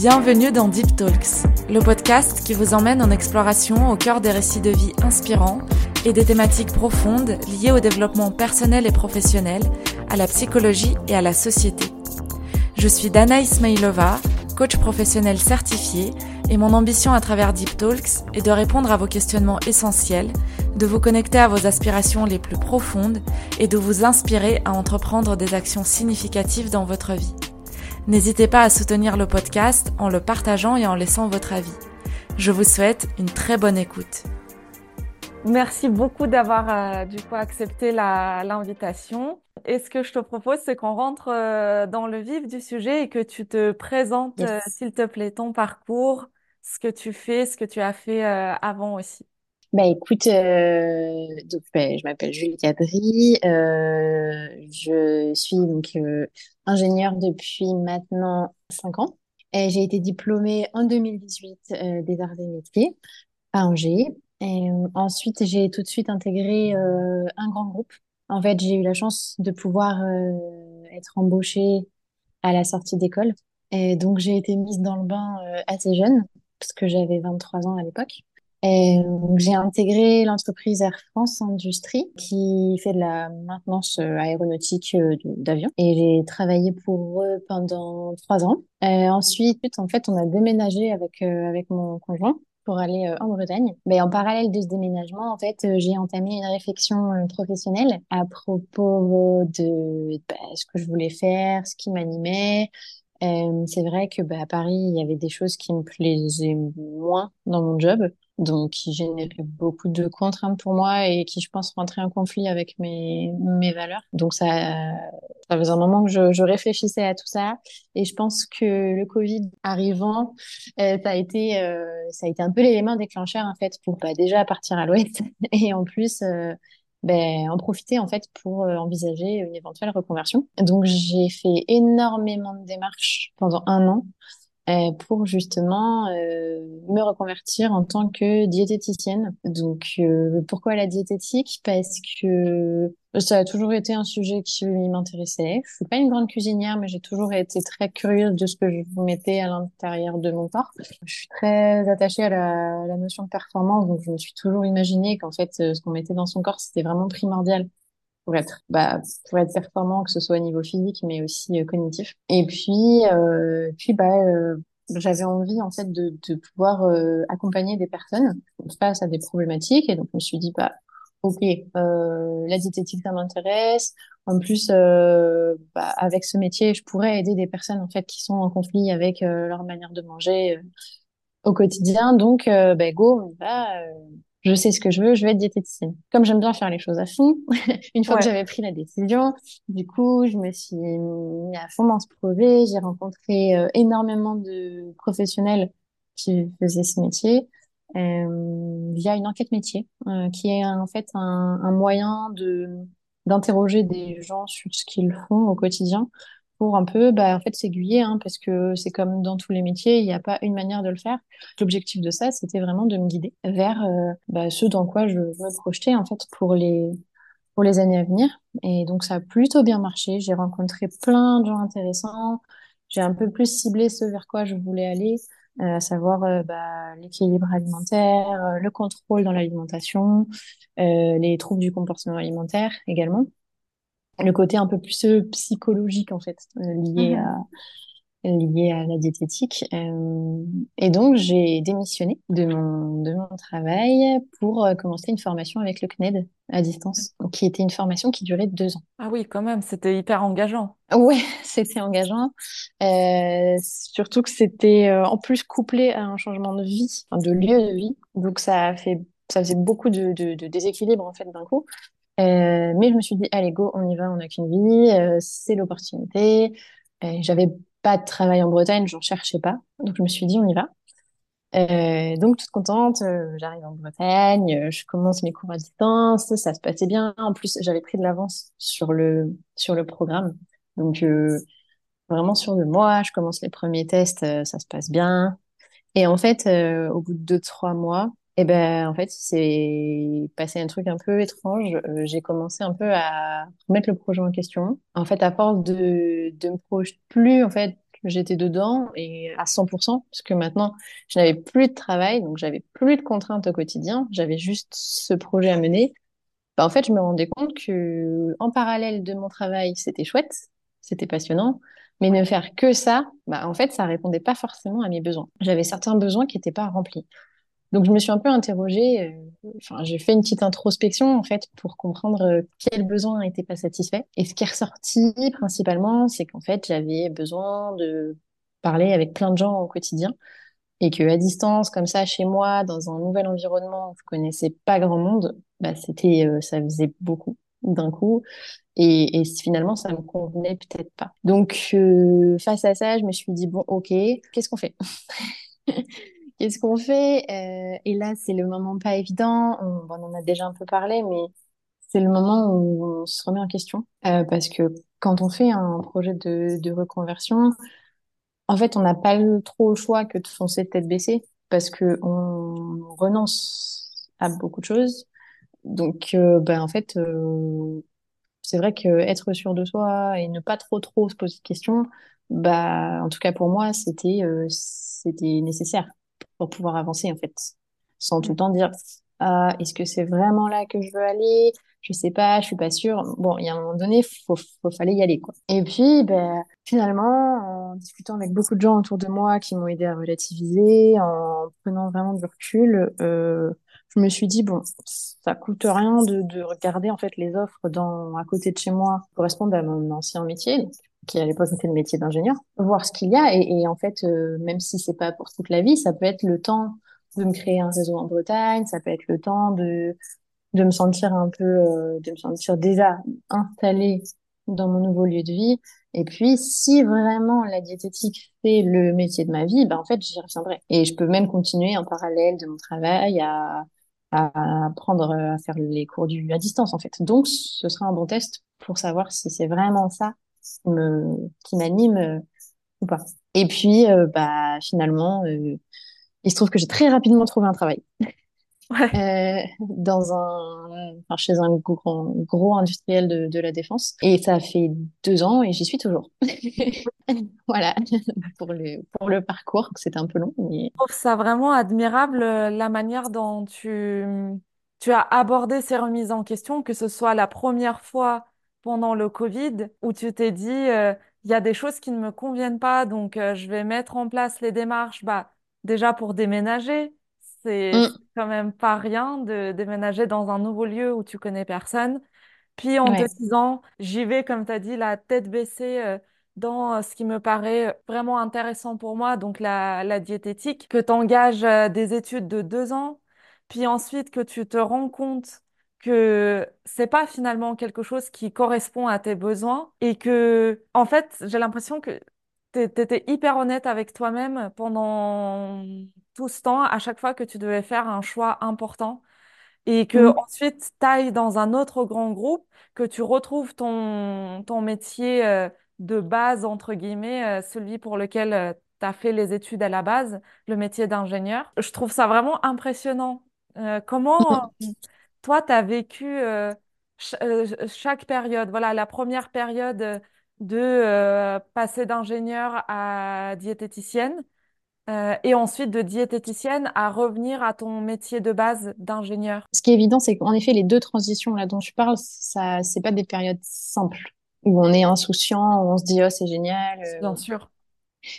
Bienvenue dans Deep Talks, le podcast qui vous emmène en exploration au cœur des récits de vie inspirants et des thématiques profondes liées au développement personnel et professionnel, à la psychologie et à la société. Je suis Dana Ismailova, coach professionnel certifié, et mon ambition à travers Deep Talks est de répondre à vos questionnements essentiels, de vous connecter à vos aspirations les plus profondes et de vous inspirer à entreprendre des actions significatives dans votre vie. N'hésitez pas à soutenir le podcast en le partageant et en laissant votre avis. Je vous souhaite une très bonne écoute. Merci beaucoup d'avoir euh, du coup accepté l'invitation. Et ce que je te propose, c'est qu'on rentre euh, dans le vif du sujet et que tu te présentes, euh, s'il te plaît, ton parcours, ce que tu fais, ce que tu as fait avant aussi. Bah écoute, euh, bah, je m'appelle Julie Cadry, euh, je suis donc euh, ingénieure depuis maintenant 5 ans. J'ai été diplômée en 2018 euh, des arts et métiers à Angers. Et ensuite, j'ai tout de suite intégré un grand groupe. En fait, j'ai eu la chance de pouvoir être embauchée à la sortie d'école. Et donc, j'ai été mise dans le bain assez jeune, parce que j'avais 23 ans à l'époque. Et j'ai intégré l'entreprise Air France Industrie qui fait de la maintenance euh, aéronautique euh, d'avions. Et j'ai travaillé pour eux pendant trois ans. Ensuite, en fait, on a déménagé avec, euh, avec mon conjoint pour aller en Bretagne. Mais en parallèle de ce déménagement, en fait, j'ai entamé une réflexion professionnelle à propos de bah, ce que je voulais faire, ce qui m'animait, c'est vrai que bah, à Paris, il y avait des choses qui me plaisaient moins dans mon job donc qui générait beaucoup de contraintes pour moi et qui, je pense, rentrait en conflit avec mes, mes valeurs. Donc ça, ça faisait un moment que je, réfléchissais à tout ça et je pense que le Covid arrivant, euh, ça a été, euh, ça a été un peu l'élément déclencheur en fait pour bah, déjà partir à l'ouest et en plus euh, ben, en profiter en fait pour euh, envisager une éventuelle reconversion. Donc j'ai fait énormément de démarches pendant un an euh, pour justement euh, me reconvertir en tant que diététicienne. Donc euh, pourquoi la diététique? Parce que ça a toujours été un sujet qui m'intéressait. Je suis pas une grande cuisinière, mais j'ai toujours été très curieuse de ce que je mettais à l'intérieur de mon corps. Je suis très attachée à la, notion de performance, donc je me suis toujours imaginé qu'en fait ce qu'on mettait dans son corps c'était vraiment primordial pour être bah pour être performant que ce soit au niveau physique mais aussi euh, cognitif. Et puis euh, puis bah euh, j'avais envie en fait de, de pouvoir euh, accompagner des personnes face à des problématiques. Et donc je me suis dit bah ok la diététique ça m'intéresse. En plus bah, avec ce métier je pourrais aider des personnes en fait qui sont en conflit avec leur manière de manger au quotidien. Donc bah go on va je sais ce que je veux, je vais être diététicienne. Comme j'aime bien faire les choses à fond, une fois que j'avais pris la décision, du coup, je me suis mis à fond dans ce projet. J'ai rencontré euh, énormément de professionnels qui faisaient ce métier euh, via une enquête métier, euh, qui est en fait un, un moyen de d'interroger des gens sur ce qu'ils font au quotidien pour un peu bah, en fait s'aiguiller hein, parce que c'est comme dans tous les métiers il n'y a pas une manière de le faire. L'objectif de ça c'était vraiment de me guider vers euh, bah, ce dans quoi je veux projeter en fait pour les pour les années à venir. Et donc ça a plutôt bien marché. J'ai rencontré plein de gens intéressants. J'ai un peu plus ciblé ce vers quoi je voulais aller euh, à savoir euh, bah, l'équilibre alimentaire le contrôle dans l'alimentation les troubles du comportement alimentaire également le côté un peu plus euh, psychologique en fait euh, lié mhm. à lié à la diététique. Euh, et donc j'ai démissionné de mon de mon travail pour commencer une formation avec le CNED à distance qui était une formation qui durait deux ans. Ah oui quand même c'était hyper engageant. Ouais c'était engageant. Euh, surtout que c'était en plus couplé à un changement de vie de lieu de vie. Donc ça a fait ça faisait beaucoup de, de, de déséquilibre en fait d'un coup euh, mais je me suis dit, allez, go, on y va, on n'a qu'une vie, euh, c'est l'opportunité. Euh, j'avais pas de travail en Bretagne, j'en cherchais pas. Donc je me suis dit, on y va. Donc toute contente, j'arrive en Bretagne, je commence mes cours à distance, ça se passait bien. En plus, j'avais pris de l'avance sur le sur le programme, donc vraiment sur le mois, je commence les premiers tests, ça se passe bien. Et en fait, au bout de deux trois mois, eh ben en fait, c'est passé un truc un peu étrange. Euh, j'ai commencé un peu à remettre le projet en question. En fait, à force de de me projeter plus en fait j'étais dedans et à 100%, parce que maintenant, je n'avais plus de travail, donc j'avais plus de contraintes au quotidien, j'avais juste ce projet à mener. Bah, en fait, je me rendais compte que en parallèle de mon travail, c'était chouette, c'était passionnant, mais ne faire que ça, bah, en fait, ça répondait pas forcément à mes besoins. J'avais certains besoins qui n'étaient pas remplis. Donc, je me suis un peu interrogée, euh, enfin, j'ai fait une petite introspection, en fait, pour comprendre euh, quels besoins n'étaient pas satisfaits. Et ce qui est ressorti, principalement, c'est qu'en fait, j'avais besoin de parler avec plein de gens au quotidien. Et que à distance, comme ça, chez moi, dans un nouvel environnement où je connaissais pas grand monde, bah, c'était, euh, ça faisait beaucoup d'un coup. Et, finalement, ça me convenait peut-être pas. Donc, face à ça, je me suis dit, bon, ok, qu'est-ce qu'on fait? Qu'est-ce qu'on fait euh, Et là, c'est le moment pas évident. On, en a déjà un peu parlé, mais c'est le moment où on se remet en question. Euh, parce que quand on fait un projet de, de reconversion, en fait, on n'a pas trop le choix que de foncer tête baissée parce que on renonce à beaucoup de choses. Donc, euh, ben, en fait, euh, c'est vrai que être sûr de soi et ne pas trop trop se poser de questions, bah, en tout cas pour moi, c'était euh, c'était nécessaire pour pouvoir avancer en fait, sans tout le temps dire ah, est-ce que c'est vraiment là que je veux aller? Je sais pas, je suis pas sûre. Bon, il y a un moment donné, faut, faut fallait y aller quoi. Et puis, ben, finalement, en discutant avec beaucoup de gens autour de moi qui m'ont aidé à relativiser, en prenant vraiment du recul, euh, je me suis dit bon, ça coûte rien de, de regarder en fait les offres dans à côté de chez moi correspondent à mon ancien métier, qui à l'époque était le métier d'ingénieur, voir ce qu'il y a et, en fait, euh, même si c'est pas pour toute la vie, ça peut être le temps de me créer un réseau en Bretagne, ça peut être le temps de de me sentir un peu, euh, de me sentir déjà installée dans mon nouveau lieu de vie. Et puis, si vraiment la diététique fait le métier de ma vie, ben en fait, j'y reviendrai. Et je peux même continuer en parallèle de mon travail à à apprendre à faire les cours du, à distance, en fait. Donc, ce sera un bon test pour savoir si c'est vraiment ça qui me, qui m'anime euh, ou pas. Et puis, euh, bah, finalement, euh, il se trouve que j'ai très rapidement trouvé un travail. Ouais. Dans un, enfin, chez un gros, gros industriel de, de la défense. Et ça fait deux ans et j'y suis toujours. voilà, pour le, pour le parcours, c'était un peu long. Mais... Je trouve ça vraiment admirable la manière dont tu, tu as abordé ces remises en question, que ce soit la première fois pendant le Covid où tu t'es dit, euh, il y a des choses qui ne me conviennent pas, donc je vais mettre en place les démarches, bah, déjà pour déménager c'est Mm. quand même pas rien de déménager dans un nouveau lieu où tu connais personne. Puis en te Ouais. disant, j'y vais, comme tu as dit, la tête baissée euh, dans euh, ce qui me paraît vraiment intéressant pour moi, donc la, la diététique, que tu engages des études de deux ans, puis ensuite que tu te rends compte que c'est pas finalement quelque chose qui correspond à tes besoins et que, en fait, j'ai l'impression que tu étais hyper honnête avec toi-même pendant tout ce temps, à chaque fois que tu devais faire un choix important et que Mm. ensuite tu ailles dans un autre grand groupe, que tu retrouves ton, ton métier euh, de base, entre guillemets, euh, celui pour lequel tu as fait les études à la base, le métier d'ingénieur. Je trouve ça vraiment impressionnant. Euh, comment Mm. toi, tu as vécu euh, ch- euh, chaque période? Voilà, la première période euh, de euh, passer d'ingénieur à diététicienne. Et ensuite, de diététicienne à revenir à ton métier de base d'ingénieur. Ce qui est évident, c'est qu'en effet, les deux transitions là dont tu parles, ça, c'est pas des périodes simples où on est insouciant, où on se dit oh c'est génial. Bien sûr.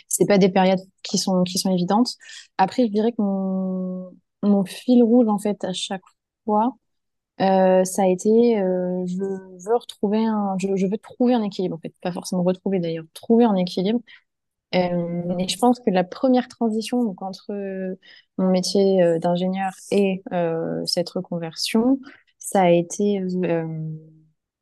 c'est pas des périodes qui sont qui sont évidentes. Après, je dirais que mon mon fil rouge en fait à chaque fois, euh, ça a été euh, je veux retrouver un je, je veux trouver un équilibre en fait, pas forcément retrouver d'ailleurs, trouver un équilibre. Euh, et je pense que la première transition donc, entre euh, mon métier euh, d'ingénieur et euh, cette reconversion, ça a été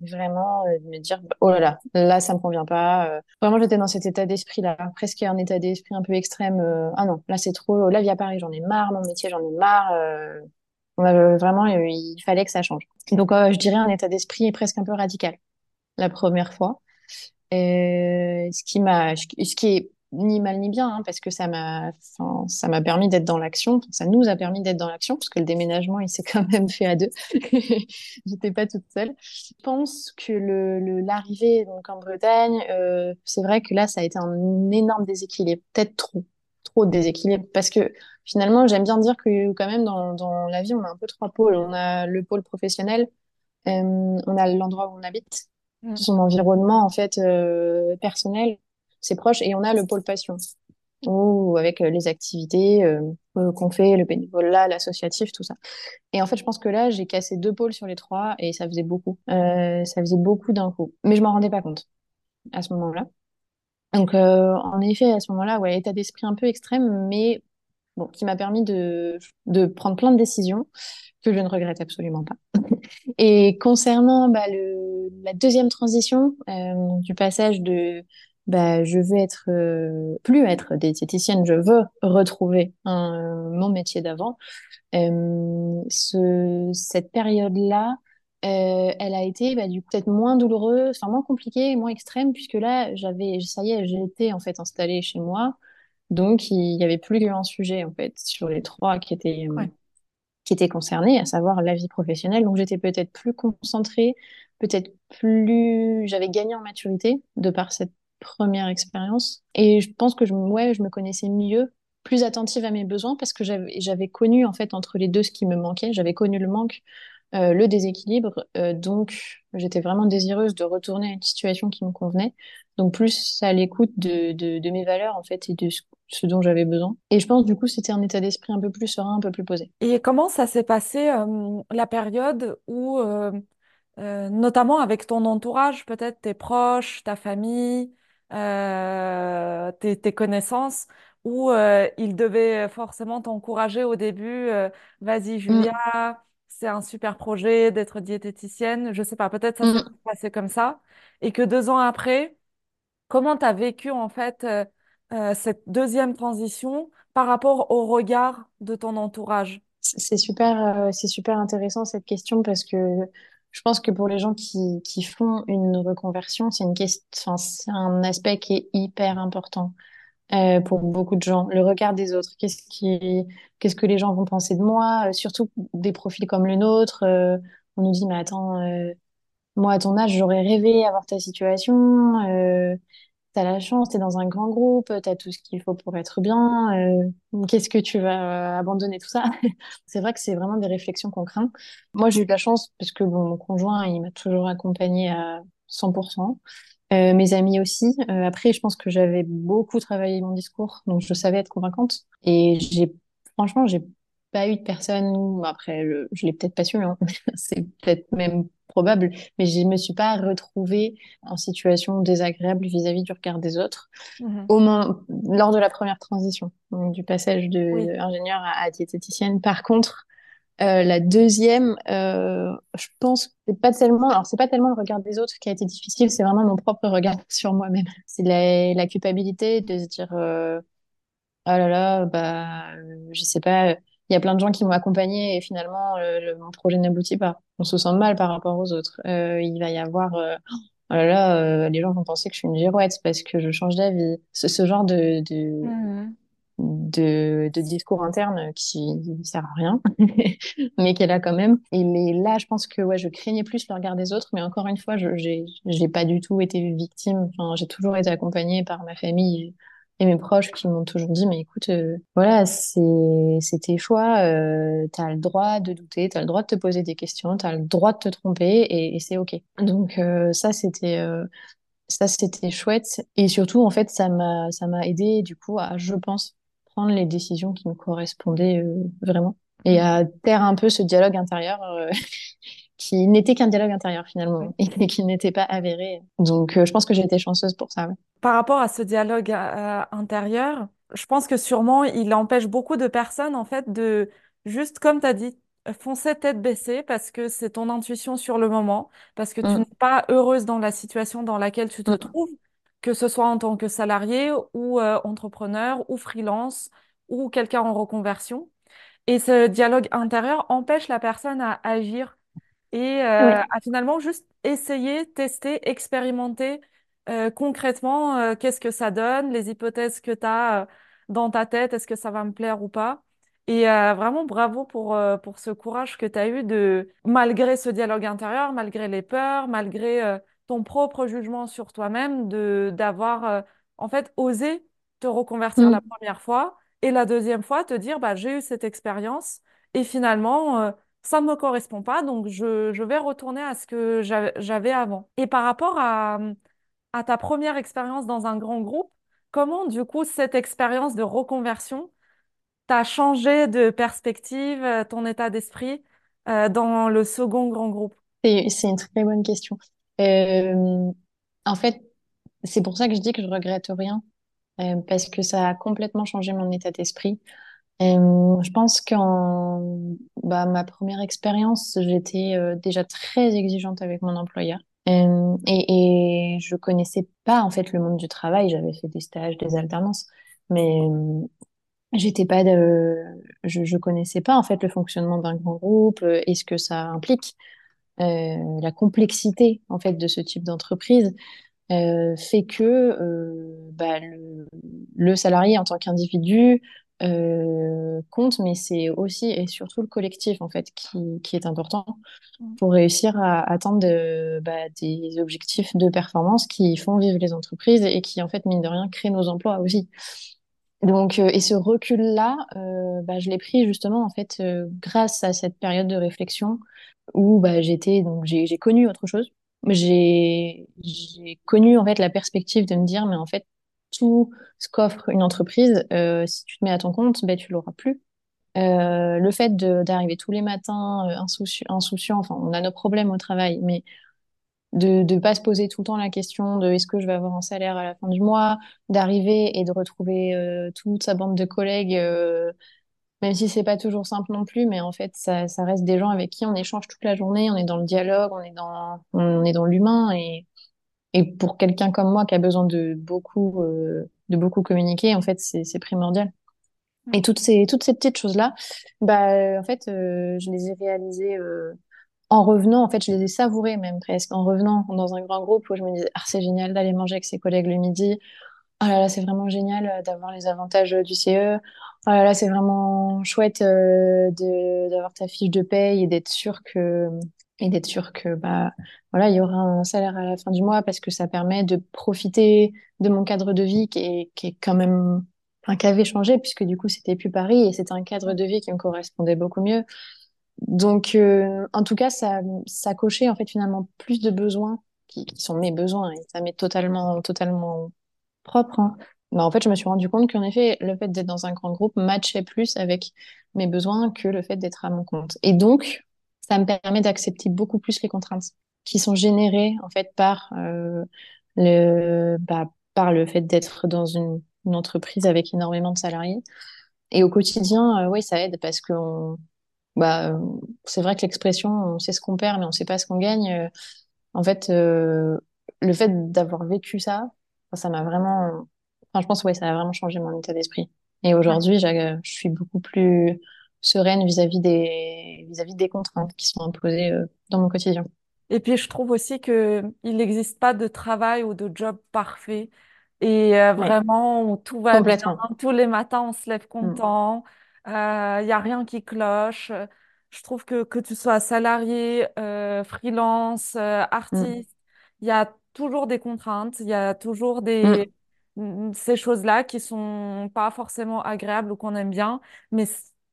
vraiment de me dire, oh là là, là, ça me convient pas. Vraiment, j'étais dans cet état d'esprit-là, presque un état d'esprit un peu extrême. ah non, là, c'est trop, la vie à Paris, j'en ai marre, mon métier, j'en ai marre. Euh, vraiment, euh, il fallait que ça change. Donc, euh, je dirais un état d'esprit presque un peu radical la première fois. Ce qui m'a, ce qui est ni mal ni bien, hein, parce que ça m'a, ça m'a permis d'être dans l'action. Ça nous a permis d'être dans l'action, parce que le déménagement, il s'est quand même fait à deux. J'étais pas toute seule. Je pense que l'arrivée donc en Bretagne, c'est vrai que là, ça a été un énorme déséquilibre, peut-être trop, trop de déséquilibre, parce que finalement, j'aime bien dire que quand même dans, dans la vie, on a un peu trois pôles. On a le pôle professionnel, euh, on a l'endroit où on habite, Mm. son environnement en fait euh, personnel, ses proches, et on a le pôle passion, où avec euh, les activités euh, qu'on fait, le bénévolat, l'associatif, tout ça. Et en fait, je pense que là, j'ai cassé deux pôles sur les trois, et ça faisait beaucoup. Ça faisait beaucoup d'un coup, mais je m'en rendais pas compte à ce moment-là. Donc, euh, en effet, à ce moment-là, ouais, état d'esprit un peu extrême, mais bon, qui m'a permis de, de prendre plein de décisions que je ne regrette absolument pas. Et concernant bah, le, la deuxième transition, euh, du passage de bah, je veux être euh, plus être diététicienne, je veux retrouver mon métier d'avant. Euh, ce, cette période-là, elle a été bah, du peut-être moins douloureuse, enfin moins compliquée, moins extrême, puisque là j'avais, ça y est, j'étais en fait installée chez moi, donc il y avait plus qu'un sujet en fait sur les trois qui étaient euh, Ouais. qui étaient concernés, à savoir la vie professionnelle. Donc j'étais peut-être plus concentrée, peut-être plus... J'avais gagné en maturité de par cette première expérience. Et je pense que je, ouais, je me connaissais mieux, plus attentive à mes besoins, parce que j'avais, j'avais connu en fait entre les deux ce qui me manquait. J'avais connu le manque, euh, le déséquilibre. Euh, donc j'étais vraiment désireuse de retourner à une situation qui me convenait. Donc plus à l'écoute de, de, de mes valeurs en fait et de ce ce dont j'avais besoin. Et je pense du coup c'était un état d'esprit un peu plus serein, un peu plus posé. Et comment ça s'est passé, euh, la période où, euh, euh, notamment avec ton entourage, peut-être tes proches, ta famille, tes, tes connaissances, où ils devaient forcément t'encourager au début, vas-y Mm, Julia, c'est un super projet d'être diététicienne, je sais pas, peut-être ça s'est mm. passé comme ça, et que deux ans après, comment tu as vécu en fait euh, cette deuxième transition par rapport au regard de ton entourage? C'est super, euh, super intéressant cette question parce que je pense que pour les gens qui, qui font une reconversion, c'est une un aspect qui est hyper important euh, pour beaucoup de gens. Le regard des autres, qu'est-ce qui, qu'est-ce que les gens vont penser de moi, surtout des profils comme le nôtre. on nous dit, mais attends, moi à ton âge, j'aurais rêvé avoir ta situation. T'as la chance, t'es dans un grand groupe, t'as tout ce qu'il faut pour être bien. euh, qu'est-ce que tu vas euh, abandonner tout ça? C'est vrai que c'est vraiment des réflexions qu'on craint. Moi, j'ai eu de la chance parce que mon conjoint, il m'a toujours accompagnée à 100%. Euh, mes amis aussi. Après, je pense que j'avais beaucoup travaillé mon discours, donc je savais être convaincante. Et j'ai, franchement, j'ai pas eu de personne. Après, je, je l'ai peut-être pas su, hein. C'est peut-être même probable, mais je me suis pas retrouvée en situation désagréable vis-à-vis du regard des autres, Mhm. au moins lors de la première transition, donc du passage Oui. de ingénieur à, à diététicienne. Par contre, euh, la deuxième, euh, je pense que c'est pas tellement, alors c'est pas tellement le regard des autres qui a été difficile, c'est vraiment mon propre regard sur moi-même. C'est la, la culpabilité de se dire, euh, oh là là, bah, je sais pas, il y a plein de gens qui m'ont accompagné et finalement le, le- mon projet n'aboutit pas. On se sent mal par rapport aux autres. Euh, il va y avoir, euh, oh là là, euh, les gens vont penser que je suis une girouette parce que je change d'avis. Ce, ce genre de, de, Mhm. de, de discours interne qui ne sert à rien, mais qu'elle a quand même. Et mais là, je pense que ouais, je craignais plus le regard des autres, mais encore une fois, je j'ai j'ai pas du tout été victime. Enfin, j'ai toujours été accompagnée par ma famille et mes proches qui m'ont toujours dit, mais écoute, euh, voilà, c'est c'est tes choix, euh, t'as le droit de douter, t'as le droit de te poser des questions, t'as le droit de te tromper, et, c'est ok. Donc euh, ça, c'était euh, ça, c'était chouette. Et surtout, en fait, ça m'a, ça m'a aidé, du coup, à, je pense, prendre les décisions qui me correspondaient euh, vraiment. Et à taire un peu ce dialogue intérieur qui n'était qu'un dialogue intérieur, finalement, et qui n'était pas avéré. Donc, euh, je pense que j'ai été chanceuse pour ça. ouais. Par rapport à ce dialogue euh, intérieur, je pense que sûrement il empêche beaucoup de personnes en fait de juste comme tu as dit foncer tête baissée parce que c'est ton intuition sur le moment, parce que tu n'es Mm, pas heureuse dans la situation dans laquelle tu te mm. trouves, que ce soit en tant que salarié ou euh, entrepreneur ou freelance ou quelqu'un en reconversion. Et ce dialogue intérieur empêche la personne à agir et Oui, euh, à finalement juste essayer, tester, expérimenter euh, concrètement, euh, qu'est-ce que ça donne, les hypothèses que tu as dans ta tête, est-ce que ça va me plaire ou pas? Et euh, vraiment, bravo pour, euh, pour ce courage que tu as eu de, malgré ce dialogue intérieur, malgré les peurs, malgré euh, ton propre jugement sur toi-même, de, d'avoir euh, en fait osé te reconvertir la Mm. première fois et la deuxième fois te dire, bah, j'ai eu cette expérience et finalement, euh, ça ne me correspond pas, donc je, vais retourner à ce que j'avais avant. Et par rapport à ta première expérience dans un grand groupe, comment du coup cette expérience de reconversion t'a changé de perspective, euh, ton état d'esprit euh, dans le second grand groupe? C'est, une très bonne question. Euh, en fait, c'est pour ça que je dis que je regrette rien, parce que ça a complètement changé mon état d'esprit. Je pense qu'en bah, ma première expérience, j'étais déjà très exigeante avec mon employeur. Euh, et, et je connaissais pas en fait le monde du travail. J'avais fait des stages, des alternances, mais j'étais pas je, je connaissais pas en fait le fonctionnement d'un grand groupe et ce que ça implique, la complexité en fait de ce type d'entreprise fait que bah, le salarié en tant qu'individu euh, compte, mais c'est aussi et surtout le collectif en fait qui, qui est important Mm. pour réussir à atteindre de- bah, des objectifs de performance qui font vivre les entreprises et qui en fait mine de rien créent nos emplois aussi. Donc euh, et ce recul-là, euh, bah, je l'ai pris justement en fait euh, grâce à cette période de réflexion où bah, j'étais donc j'ai connu autre chose. J'ai j'ai connu en fait la perspective de me dire mais en fait ce qu'offre une entreprise, euh, si tu te mets à ton compte, ben tu l'auras plus. Euh, le fait d'arriver tous les matins euh, insouci- insouciant, enfin on a nos problèmes au travail, mais de de pas se poser tout le temps la question de est-ce que je vais avoir un salaire à la fin du mois, d'arriver et de retrouver toute sa bande de collègues. même si c'est pas toujours simple non plus, mais en fait, ça, ça reste des gens avec qui on échange toute la journée, on est dans le dialogue, on est dans, on est dans l'humain. Et, et pour quelqu'un comme moi qui a besoin de beaucoup, euh, de beaucoup communiquer, en fait, c'est, primordial. Et toutes ces, toutes ces petites choses-là, bah, euh, en fait, euh, je les ai réalisées euh, en revenant. En fait, je les ai savourées même presque en revenant dans un grand groupe où je me disais, ah, c'est génial d'aller manger avec ses collègues le midi. Oh là là, c'est vraiment génial d'avoir les avantages du CE. Oh là là, c'est vraiment chouette euh, d'avoir ta fiche de paye et d'être sûr que et d'être sûr que bah voilà, il y aura un salaire à la fin du mois parce que ça permet de profiter de mon cadre de vie qui est qui est quand même enfin qui avait changé puisque du coup c'était plus Paris et c'était un cadre de vie qui me correspondait beaucoup mieux. Donc euh, en tout cas, ça ça cochait en fait finalement plus de besoins qui, qui sont mes besoins et ça m'est totalement totalement propre, hein. Bah, en fait, je me suis rendu compte qu'en effet, le fait d'être dans un grand groupe matchait plus avec mes besoins que le fait d'être à mon compte. Et donc, ça me permet d'accepter beaucoup plus les contraintes qui sont générées en fait par euh, le bah, par le fait d'être dans une, une entreprise avec énormément de salariés. Et au quotidien, euh, oui, ça aide parce que on- bah, euh, c'est vrai que l'expression on sait ce qu'on perd, mais on sait pas ce qu'on gagne. euh, en fait, le fait d'avoir vécu ça, ça m'a vraiment, enfin, je pense, ouais, ça a vraiment changé mon état d'esprit. Et aujourd'hui, je suis beaucoup plus sereine vis-à-vis des, vis-à-vis des contraintes qui sont imposées, euh, dans mon quotidien. Et puis, je trouve aussi que il n'existe pas de travail ou de job parfait. Et euh, vraiment, où tout va bien. Tous les matins, on se lève Mm, content. Il n'y a rien qui cloche. Je trouve que que tu sois salarié, euh, freelance, euh, mm, artiste, il y a toujours des contraintes. Il y a toujours des mm, ces choses-là qui sont pas forcément agréables ou qu'on aime bien. Mais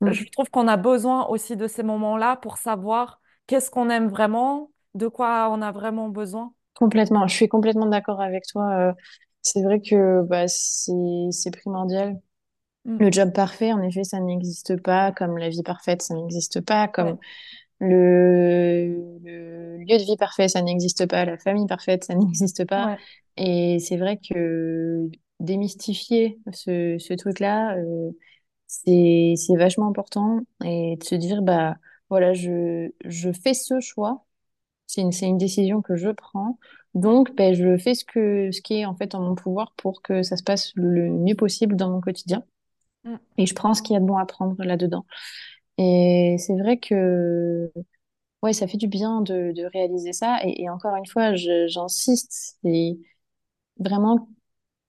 c- je mm. trouve qu'on a besoin aussi de ces moments-là pour savoir qu'est-ce qu'on aime vraiment de quoi on a vraiment besoin. Complètement. Je suis complètement d'accord avec toi. euh, c'est vrai que bah, c'est, primordial. Mm. Le job parfait, en effet, ça n'existe pas, comme la vie parfaite, ça n'existe pas, Ouais, comme Le, le lieu de vie parfait, ça n'existe pas. La famille parfaite, ça n'existe pas. ouais, Et c'est vrai que démystifier ce, ce truc-là, euh, c'est, vachement important. Et de se dire, bah, voilà, je, je fais ce choix. C'est une, une décision que je prends. Donc, ben, je fais ce que, ce qui est en fait en mon pouvoir pour que ça se passe le mieux possible dans mon quotidien. Mm. Et je prends ce qu'il y a de bon à prendre là-dedans. Et c'est vrai que Ouais, ça fait du bien de, de réaliser ça. Et, et encore une fois, j'insiste, c'est, vraiment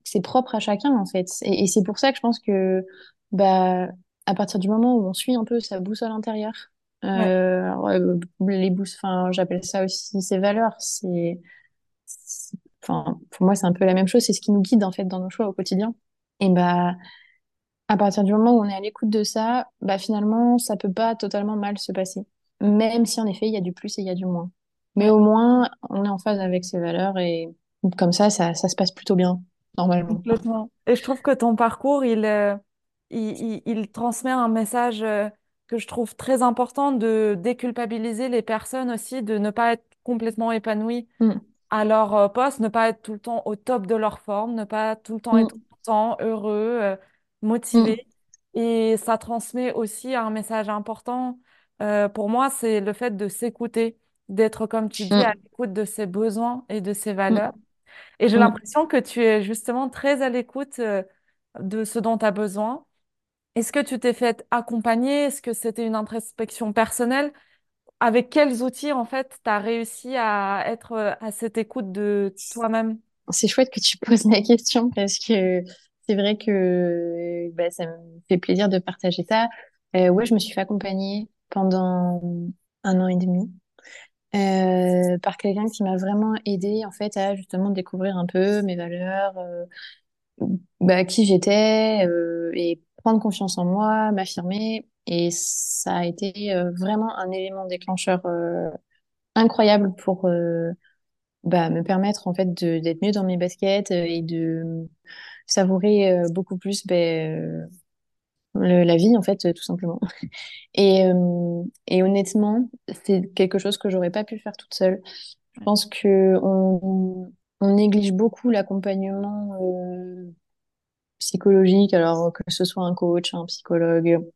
c'est propre à chacun en fait. Et, et c'est pour ça que je pense que bah à partir du moment où on suit un peu sa boussole intérieure, euh, alors, euh, les bous, enfin j'appelle ça aussi ses valeurs. C'est, enfin pour moi c'est un peu la même chose. C'est ce qui nous guide en fait dans nos choix au quotidien. Et bah à partir du moment où on est à l'écoute de ça, bah finalement ça peut pas totalement mal se passer. Même si en effet il y a du plus et il y a du moins. Mais au moins on est en phase avec ses valeurs et comme ça ça, ça se passe plutôt bien normalement. complètement. Et je trouve que ton parcours, il, euh, il, il- il transmet un message euh, que je trouve très important de déculpabiliser les personnes aussi, de ne pas être complètement épanouies Mm, à leur euh, poste, ne pas être tout le temps au top de leur forme, ne pas tout le temps être mm, content, heureux, euh, mm, motivé. Et ça transmet aussi un message important. euh, pour moi, c'est le fait de s'écouter, d'être, comme tu dis, à l'écoute de ses besoins et de ses valeurs. Et j'ai l'impression que tu es justement très à l'écoute de ce dont tu as besoin. Est-ce que tu t'es fait accompagner? Est-ce que c'était une introspection personnelle? Avec quels outils, en fait, tu as réussi à être euh, à cette écoute de toi-même? C'est chouette que tu poses la question parce que c'est vrai que bah, ça me fait plaisir de partager ça. Euh, ouais, je me suis fait accompagner pendant un an et demi euh, par quelqu'un qui m'a vraiment aidé en fait à justement découvrir un peu mes valeurs, euh, bah, qui j'étais euh, et prendre confiance en moi, m'affirmer. Et ça a été euh, vraiment un élément déclencheur euh, incroyable pour euh, bah, me permettre en fait d'être mieux dans mes baskets et de savourer beaucoup plus ben, le- la vie en fait tout simplement. Et, et honnêtement, c'est quelque chose que j'aurais pas pu faire toute seule. Je pense que on, on néglige beaucoup l'accompagnement psychologique, alors que ce soit un coach, un psychologue. Au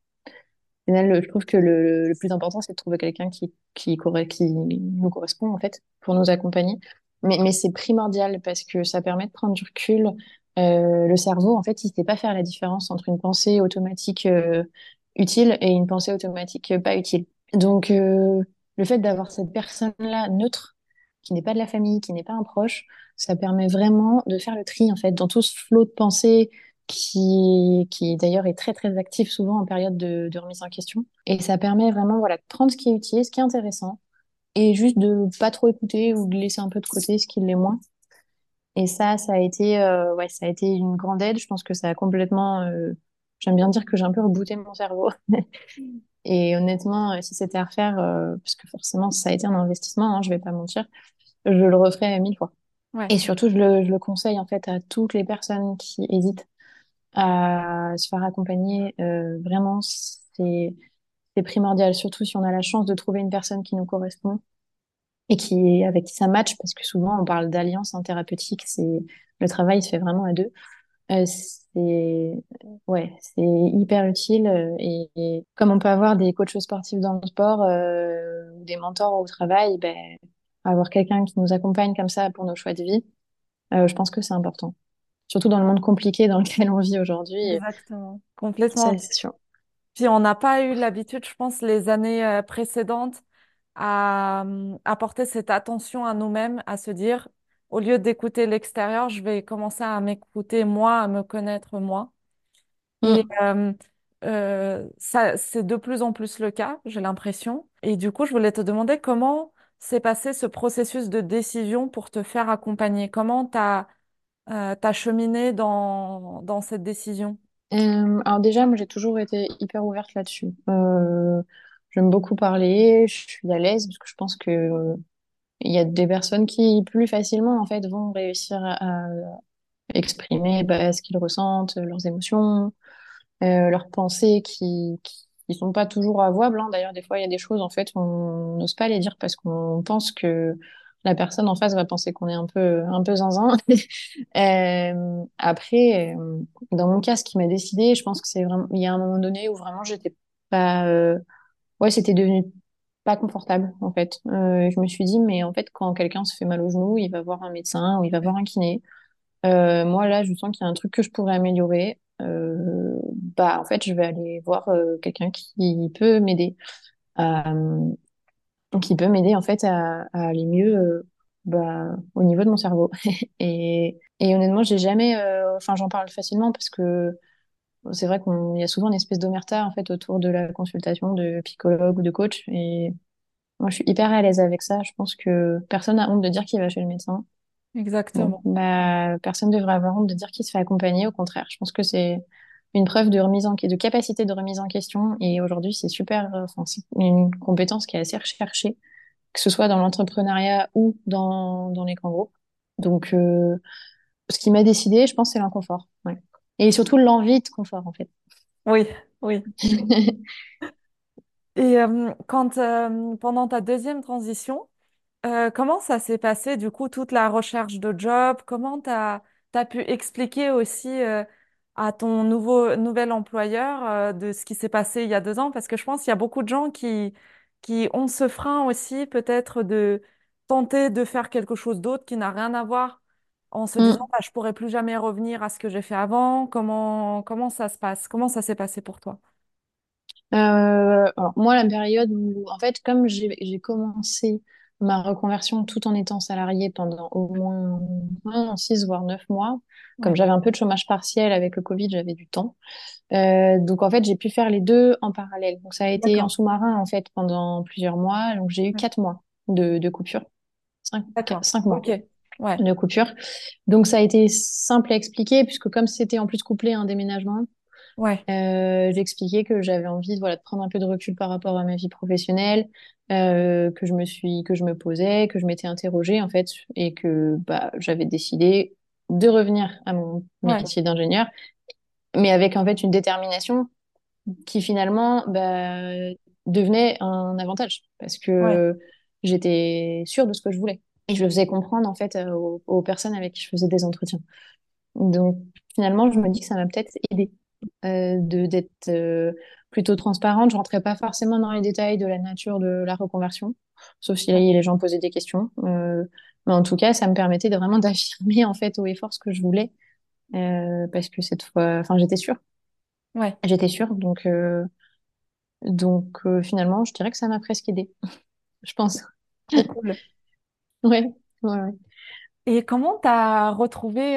je trouve que le, plus important, c'est de trouver quelqu'un qui, qui, nous correspond, en fait, pour nous accompagner. Mais, mais c'est primordial parce que ça permet de prendre du recul. Euh, le cerveau, en fait, il ne sait pas faire la différence entre une pensée automatique euh, utile et une pensée automatique euh, pas utile. Donc, le fait d'avoir cette personne-là neutre, qui n'est pas de la famille, qui n'est pas un proche, ça permet vraiment de faire le tri, en fait, dans tout ce flot de pensées qui, qui d'ailleurs est très très actif souvent en période de, de remise en question. Et ça permet vraiment voilà, de prendre ce qui est utile, ce qui est intéressant, et juste de pas trop écouter ou de laisser un peu de côté ce qui l'est moins. Et ça, ça a été, euh, ouais, ça a été une grande aide. Je pense que ça a complètement, euh, j'aime bien dire que j'ai un peu rebooté mon cerveau. Et honnêtement, euh, si c'était à refaire, euh, parce que forcément ça a été un investissement, hein, je vais pas mentir, je le referais mille fois. Ouais, Et surtout, je le, je le conseille en fait à toutes les personnes qui hésitent se faire accompagner. euh, vraiment, c'est primordial, surtout si on a la chance de trouver une personne qui nous correspond et qui avec qui ça match, parce que souvent on parle d'alliance en thérapeutique, c'est le travail se fait vraiment à deux. Euh, c'est ouais, c'est hyper utile euh, et, comme on peut avoir des coachs sportifs dans le sport ou des mentors au travail, ben avoir quelqu'un qui nous accompagne comme ça pour nos choix de vie, je pense que c'est important. Surtout dans le monde compliqué dans lequel on vit aujourd'hui, exactement. Complètement. c'est sûr. Puis on n'a pas eu l'habitude, je pense, les années euh, précédentes à euh, apporter cette attention à nous-mêmes, à se dire, au lieu d'écouter l'extérieur, je vais commencer à m'écouter moi, à me connaître moi. Et Mm. euh, euh, ça, c'est de plus en plus le cas, j'ai l'impression. Et du coup, je voulais te demander comment s'est passé ce processus de décision pour te faire accompagner? Comment tu as, cheminé dans, dans cette décision? Euh, alors déjà, moi j'ai toujours été hyper ouverte là-dessus. Euh, j'aime beaucoup parler, je suis à l'aise parce que je pense que euh, y a des personnes qui plus facilement en fait vont réussir à, exprimer bah, ce qu'ils ressentent, leurs émotions, euh, leurs pensées qui, qui qui sont pas toujours avouables. hein. D'ailleurs, des fois il y a des choses en fait on n'ose pas les dire parce qu'on pense que la personne en face va penser qu'on est un peu un peu zinzin. Euh, après, euh, dans mon cas, ce qui m'a décidé, je pense que c'est vraiment, il y a un moment donné où vraiment j'étais pas, euh, ouais, c'était devenu pas confortable en fait. Je me suis dit, mais en fait, quand quelqu'un se fait mal au genou, il va voir un médecin ou il va voir un kiné. Moi là, je sens qu'il y a un truc que je pourrais améliorer. Bah, en fait, je vais aller voir quelqu'un qui peut m'aider, à- qui peut m'aider en fait à, à aller mieux. euh, bah, au niveau de mon cerveau. Et, et honnêtement, j'ai jamais, euh, enfin, j'en parle facilement parce que c'est vrai qu'il y a souvent une espèce d'omerta en fait autour de la consultation de psychologue ou de coach. Et moi, je suis hyper à l'aise avec ça. Je pense que personne n'a honte de dire qu'il va chez le médecin. Exactement. bah, personne devrait avoir honte de dire qu'il se fait accompagner. Au contraire, je pense que c'est une preuve de remise en, de capacité de remise en question. Et aujourd'hui, c'est super, euh, enfin, c'est une compétence qui est assez recherchée, que ce soit dans l'entrepreneuriat ou dans, dans les grands groupes. Donc, euh, ce qui m'a décidé, je pense, c'est l'inconfort. Ouais. Et surtout l'envie de confort, en fait. Oui, oui. Et euh, quand, euh, pendant ta deuxième transition, comment ça s'est passé, du coup, toute la recherche de job? Comment tu as, pu expliquer aussi à ton nouveau, nouvel employeur euh, de ce qui s'est passé il y a deux ans? Parce que je pense qu'il y a beaucoup de gens qui, qui ont ce frein aussi, peut-être de tenter de faire quelque chose d'autre qui n'a rien à voir en se disant, Mm. bah, je pourrais plus jamais revenir à ce que j'ai fait avant. Comment, comment ça se passe? Comment ça s'est passé pour toi? Euh, alors moi, la période où, en fait, comme j'ai commencé ma reconversion tout en étant salariée pendant au moins, moins 6 voire 9 mois, comme j'avais un peu de chômage partiel avec le Covid, j'avais du temps. Euh, donc en fait, j'ai pu faire les deux en parallèle. Donc ça a été en sous-marin en fait pendant plusieurs mois. Donc j'ai eu quatre mois de, de coupure, cinq, cinq mois Ouais, de coupure. Donc ça a été simple à expliquer puisque comme c'était en plus couplé à un déménagement, ouais, euh, j'ai expliqué que j'avais envie voilà, de prendre un peu de recul par rapport à ma vie professionnelle, euh, que je me suis, que je me posais, que je m'étais interrogée en fait, et que bah, j'avais décidé de revenir à mon ouais, métier d'ingénieur, mais avec en fait une détermination qui finalement bah, devenait un avantage parce ouais. que j'étais sûre de ce que je voulais. Et je le faisais comprendre en fait euh, aux, aux personnes avec qui je faisais des entretiens. Donc finalement, je me dis que ça m'a peut-être aidé euh, de d'être euh, plutôt transparente. Je rentrais pas forcément dans les détails de la nature de la reconversion, sauf si les gens posaient des questions. Euh, mais en tout cas, ça me permettait de vraiment d'affirmer en fait haut et fort ce que je voulais, euh, parce que cette fois, enfin, j'étais sûre, ouais. j'étais sûre. Donc euh, donc finalement, je dirais que ça m'a presque aidé, je pense. Cool. Ouais, ouais, ouais. Et comment tu as retrouvé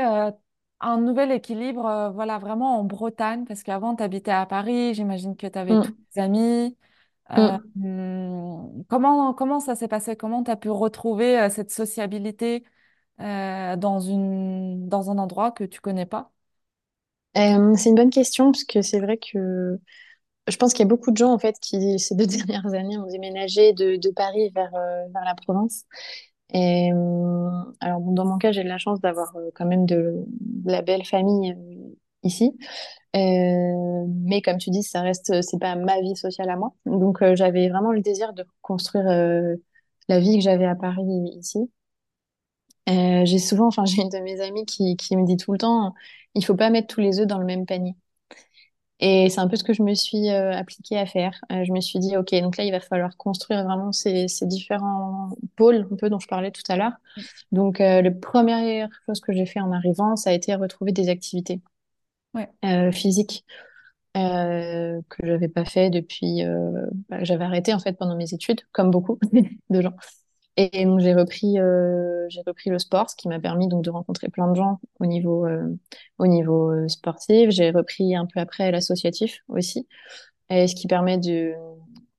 un nouvel équilibre, euh, voilà, vraiment en Bretagne? Parce qu'avant, tu habitais à Paris, j'imagine que tu avais tous Mm, tes amis. Euh, mm. hum, comment, comment ça s'est passé? Comment tu as pu retrouver euh, cette sociabilité euh, dans une, dans un endroit que tu connais pas? Euh, c'est une bonne question parce que c'est vrai que Je pense qu'il y a beaucoup de gens en fait qui ces deux dernières années ont déménagé de, de Paris vers, euh, vers la province. Euh, alors dans mon cas, j'ai de la chance d'avoir euh, quand même de, la belle famille euh, ici. Mais comme tu dis, ça reste, c'est pas ma vie sociale à moi. Donc j'avais vraiment le désir de construire la vie que j'avais à Paris ici. J'ai souvent, enfin j'ai une de mes amies qui, qui me dit tout le temps, il faut pas mettre tous les œufs dans le même panier. Et c'est un peu ce que je me suis euh, appliquée à faire. Euh, je me suis dit, OK, donc là, il va falloir construire vraiment ces, ces différents pôles, un peu dont je parlais tout à l'heure. Donc, euh, la première chose que j'ai fait en arrivant, ça a été retrouver des activités Ouais, euh, physiques que j'avais pas fait depuis. Bah, j'avais arrêté en fait pendant mes études, comme beaucoup de gens. Et donc j'ai repris, euh, repris le sport, ce qui m'a permis donc de rencontrer plein de gens au niveau, euh, au niveau euh, sportif. J'ai repris un peu après l'associatif aussi, et ce qui permet de,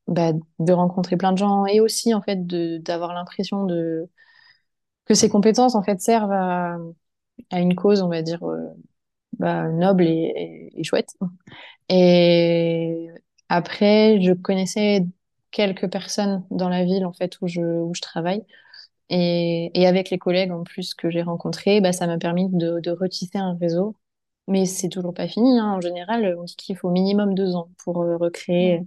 bah, de rencontrer plein de gens et aussi en fait d'avoir l'impression que ces compétences en fait servent à, une cause, on va dire, bah, noble et, et chouette. Et après, je connaissais quelques personnes dans la ville en fait où je où je travaille. Et, et avec les collègues en plus que j'ai rencontrés, bah, ça m'a permis de, de retisser un réseau. Mais c'est toujours pas fini, hein. En général, on dit qu'il faut au minimum deux ans pour euh, recréer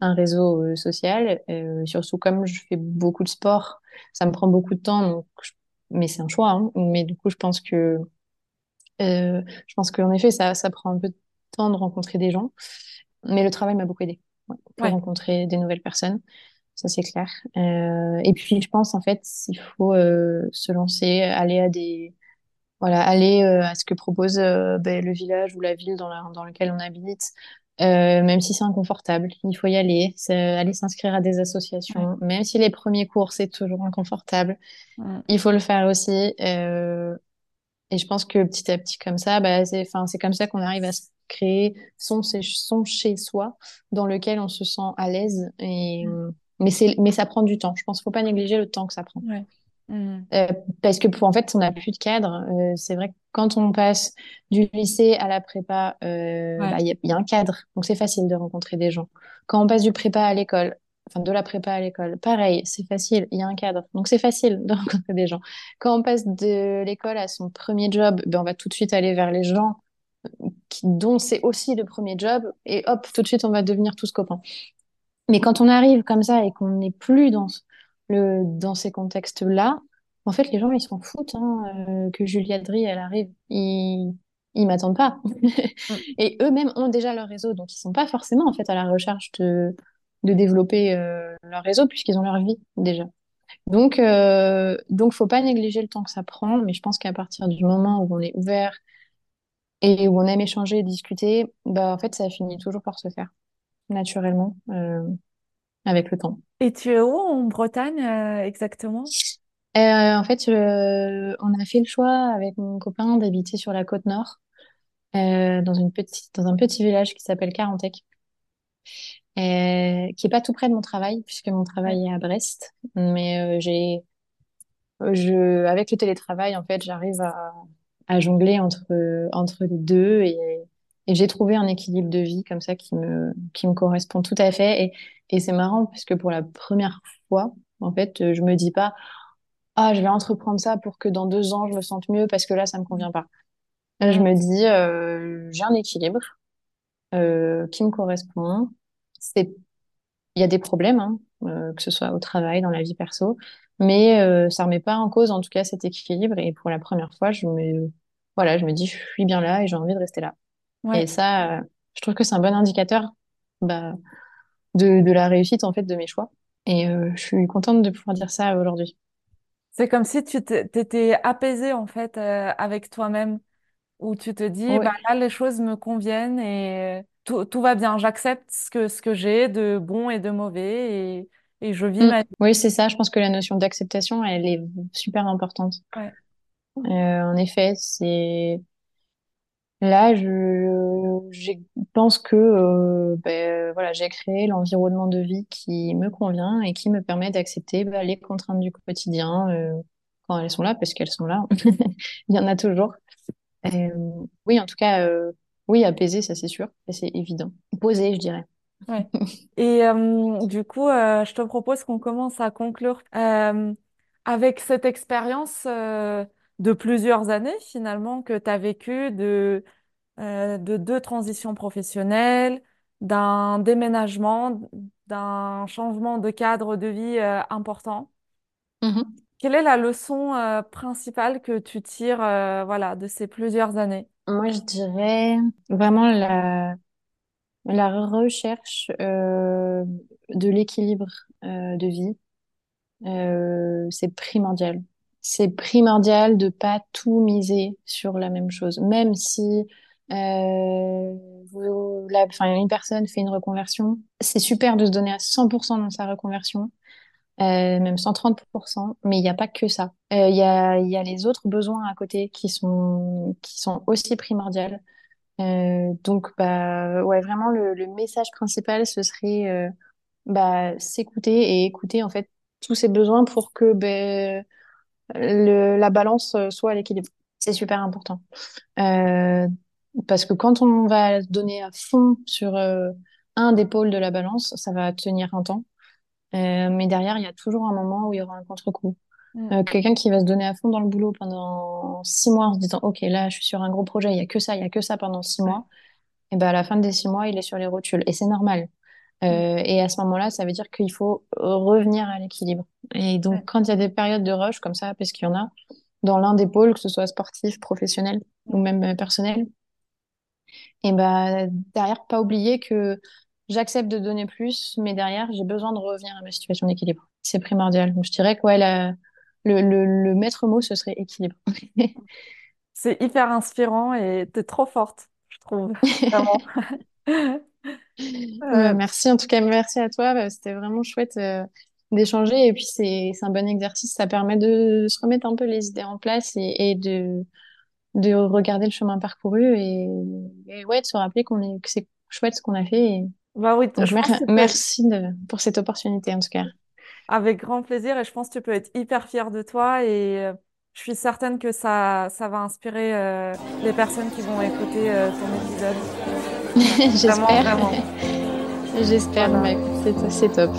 un réseau euh, social. Euh, surtout comme je fais beaucoup de sport, ça me prend beaucoup de temps. Donc je- Mais c'est un choix. hein. Mais du coup, je pense que euh, je pense qu'en effet, ça, ça prend un peu de temps de rencontrer des gens. Mais le travail m'a beaucoup aidé pour ouais, rencontrer des nouvelles personnes. Ça, c'est clair. Euh, et puis, je pense, en fait, il faut euh, se lancer, aller à des, voilà, aller euh, à ce que propose ben, le village ou la ville dans, la, dans lequel on habite, même si c'est inconfortable, il faut y aller, aller s'inscrire à des Ouais. associations, même si les premiers cours, c'est toujours inconfortable, il faut le faire aussi. Et je pense que petit à petit, comme ça, c'est, enfin, c'est comme ça qu'on arrive à se créer son, son chez soi dans lequel on se sent à l'aise. Et, mais c'est, mais ça prend du temps. Je pense qu'il faut pas négliger le temps que ça prend. Ouais. Mm. Euh, parce que pour, en fait, on n'a plus de cadre. Euh, c'est vrai que quand on passe du lycée à la prépa, euh, bah, Ouais. il y, a- il y a un cadre. Donc, c'est facile de rencontrer des gens. Quand on passe du prépa à l'école, enfin, de la prépa à l'école, pareil, c'est facile. Il y a un cadre. Donc, c'est facile de rencontrer des gens. Quand on passe de l'école à son premier job, ben, on va tout de suite aller vers les gens qui, dont c'est aussi le premier job. Et hop, tout de suite, on va devenir tous copains. Mais quand on arrive comme ça et qu'on n'est plus dans, le, dans ces contextes-là, en fait, les gens, ils s'en foutent hein, euh, que Julia Dry, elle arrive. Ils, ils m'attendent pas. Mm. Et eux-mêmes ont déjà leur réseau, donc ils sont pas forcément en fait à la recherche de, de développer euh, leur réseau puisqu'ils ont leur vie déjà. Donc, euh, donc, faut pas négliger le temps que ça prend, mais je pense qu'à partir du moment où on est ouvert et où on aime échanger et discuter, bah en fait, ça finit toujours par se faire naturellement euh, avec le temps. Et tu es où en Bretagne euh, exactement? Euh, en fait, on a fait le choix avec mon copain d'habiter sur la côte nord, dans une petite, dans un petit village qui s'appelle Carantec, euh, qui est pas tout près de mon travail, puisque mon travail est à Brest. Mais euh, j'ai, je, avec le télétravail, en fait, j'arrive à, à jongler entre, entre les deux et, j'ai trouvé un équilibre de vie comme ça qui me, qui me correspond tout à fait. Et, et c'est marrant, puisque pour la première fois, en fait, je me dis pas, ah, je vais entreprendre ça pour que dans deux ans, je me sente mieux parce que là, ça me convient pas. Je me dis, euh, j'ai un équilibre euh, qui me correspond. C'est, il y a des problèmes, hein, euh, que ce soit au travail, dans la vie perso, mais ça remet pas en cause, en tout cas, cet équilibre. Et pour la première fois, je me, voilà, je me dis, je suis bien là et j'ai envie de rester là. Et ça, euh, je trouve que c'est un bon indicateur, bah, de, de la réussite, en fait, de mes choix. Et euh, je suis contente de pouvoir dire ça aujourd'hui. C'est comme si tu t'é- t'étais apaisé en fait euh, avec toi-même, où tu te dis, bah là, les choses me conviennent et tout, tout va bien. J'accepte ce que, ce que j'ai de bon et de mauvais et, et je vis Mm. ma vie. Oui, c'est ça. Je pense que la notion d'acceptation, elle est super importante. Ouais. Euh, en effet, c'est là, je, je pense que euh, ben, voilà, j'ai créé l'environnement de vie qui me convient et qui me permet d'accepter ben, les contraintes du quotidien euh, quand elles sont là, parce qu'elles sont là. Il y en a toujours. Euh, oui, en tout cas, euh, oui, apaiser, ça c'est sûr, c'est évident. Poser, je dirais. Et euh, du coup, euh, je te propose qu'on commence à conclure euh, avec cette expérience euh, de plusieurs années finalement que tu as vécue de, euh, de deux transitions professionnelles, d'un déménagement, d'un changement de cadre de vie euh, important. Mhm. Quelle est la leçon euh, principale que tu tires voilà, de ces plusieurs années? Moi, je dirais vraiment la La recherche de l'équilibre de vie, c'est primordial. C'est primordial de pas tout miser sur la même chose, même si euh, vous- une personne fait une reconversion, c'est super de se donner à 100% dans sa reconversion, euh, même 130%, mais il n'y a pas que ça. Euh, Il y a, y a les autres besoins à côté qui sont, qui sont aussi primordiaux. Euh, donc, bah, ouais, vraiment, le, message principal, ce serait bah, s'écouter et écouter en fait tous ces besoins pour que ben, le, la balance euh, soit à l'équilibre. C'est super important. Euh, parce que quand on va donner à fond sur euh, un des pôles de la balance, ça va tenir un temps. Euh, mais derrière, il y a toujours un moment où il y aura un contre-coup. Mm. Quelqu'un qui va se donner à fond dans le boulot pendant six mois en se disant, OK, là, je suis sur un gros projet, il y a que ça, il y a que ça pendant six mois et ben à la fin des six mois, il est sur les rotules. Et c'est normal. Mm. Euh, et à ce moment-là, ça veut dire qu'il faut revenir à l'équilibre. Et donc, Ouais. quand il y a des périodes de rush comme ça, parce qu'il y en a, dans l'un des pôles, que ce soit sportif, professionnel ou Mm. même euh, personnel, et ben derrière, pas oublier que j'accepte de donner plus, mais derrière, j'ai besoin de revenir à ma situation d'équilibre. C'est primordial. Donc, je dirais que ouais, la- le, le, le maître mot, ce serait équilibre. C'est hyper inspirant et t'es trop forte, je trouve, vraiment. Euh, merci en tout cas, merci à toi. Euh, C'était vraiment chouette euh, d'échanger et puis c'est un bon exercice. Ça permet de se remettre un peu les idées en place et, et de de regarder le chemin parcouru et, et ouais de se rappeler qu'on est que c'est chouette ce qu'on a fait. Et... Bah oui, Donc mer- merci de, pour cette opportunité en tout cas. avec grand plaisir et je pense que tu peux être hyper fier de toi et je suis certaine que ça, ça va inspirer euh, les personnes qui vont écouter ton épisode. J'espère. vraiment. J'espère. Voilà. C'est top.